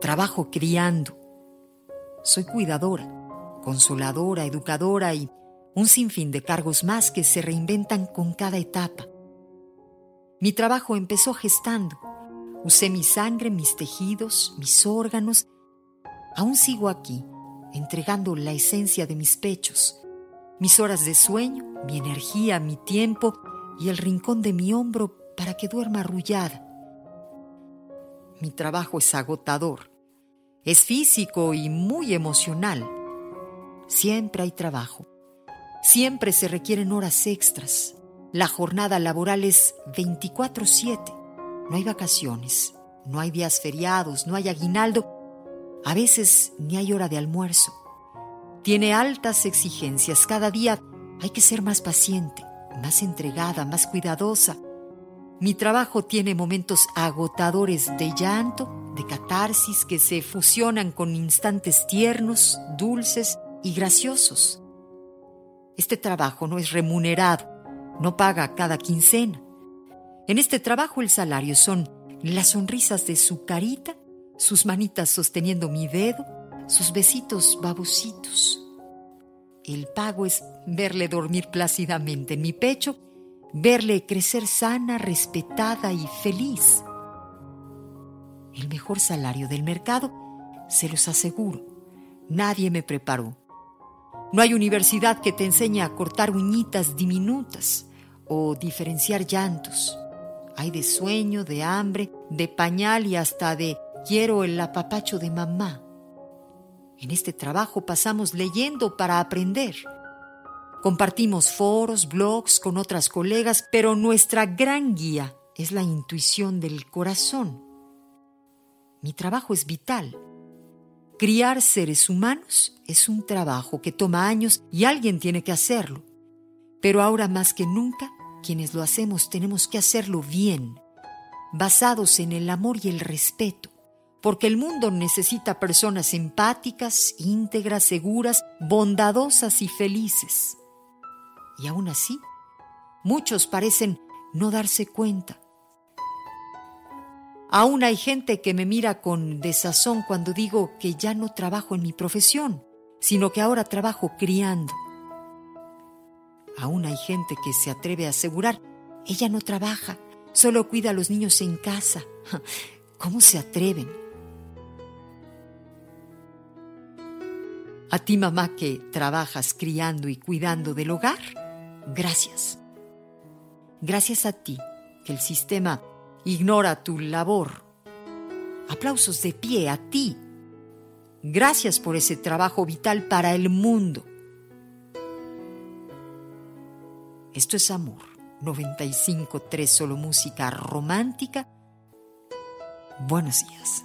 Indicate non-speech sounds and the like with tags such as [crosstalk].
Trabajo criando. Soy cuidadora, consoladora, educadora y un sinfín de cargos más que se reinventan con cada etapa. Mi trabajo empezó gestando. Usé mi sangre, mis tejidos, mis órganos. Aún sigo aquí, entregando la esencia de mis pechos, mis horas de sueño, mi energía, mi tiempo y el rincón de mi hombro para que duerma arrullada. Mi trabajo es agotador, es físico y muy emocional. Siempre hay trabajo, siempre se requieren horas extras. La jornada laboral es 24/7. No hay vacaciones, no hay días feriados, no hay aguinaldo, a veces ni hay hora de almuerzo. Tiene altas exigencias. Cada día hay que ser más paciente, más entregada, más cuidadosa. Mi trabajo tiene momentos agotadores de llanto, de catarsis que se fusionan con instantes tiernos, dulces y graciosos. Este trabajo no es remunerado, no paga cada quincena. En este trabajo el salario son las sonrisas de su carita, sus manitas sosteniendo mi dedo, sus besitos babositos. El pago es verle dormir plácidamente en mi pecho, verle crecer sana, respetada y feliz. El mejor salario del mercado, se los aseguro. Nadie me preparó. No hay universidad que te enseñe a cortar uñitas diminutas o diferenciar llantos. Hay de sueño, de hambre, de pañal y hasta de quiero el apapacho de mamá. En este trabajo pasamos leyendo para aprender. Compartimos foros, blogs con otras colegas, pero nuestra gran guía es la intuición del corazón. Mi trabajo es vital. Criar seres humanos es un trabajo que toma años y alguien tiene que hacerlo. Pero ahora más que nunca, quienes lo hacemos tenemos que hacerlo bien, basados en el amor y el respeto porque el mundo necesita personas empáticas, íntegras, seguras, bondadosas y felices. Y aún así, muchos parecen no darse cuenta. Aún hay gente que me mira con desazón cuando digo que ya no trabajo en mi profesión, sino que ahora trabajo criando. Aún hay gente que se atreve a asegurar, ella no trabaja, solo cuida a los niños en casa. [laughs] ¿Cómo se atreven? A ti mamá que trabajas criando y cuidando del hogar, gracias. Gracias a ti que el sistema ignora tu labor. Aplausos de pie a ti. Gracias por ese trabajo vital para el mundo. Esto es amor. 95.3 solo música romántica. Buenos días.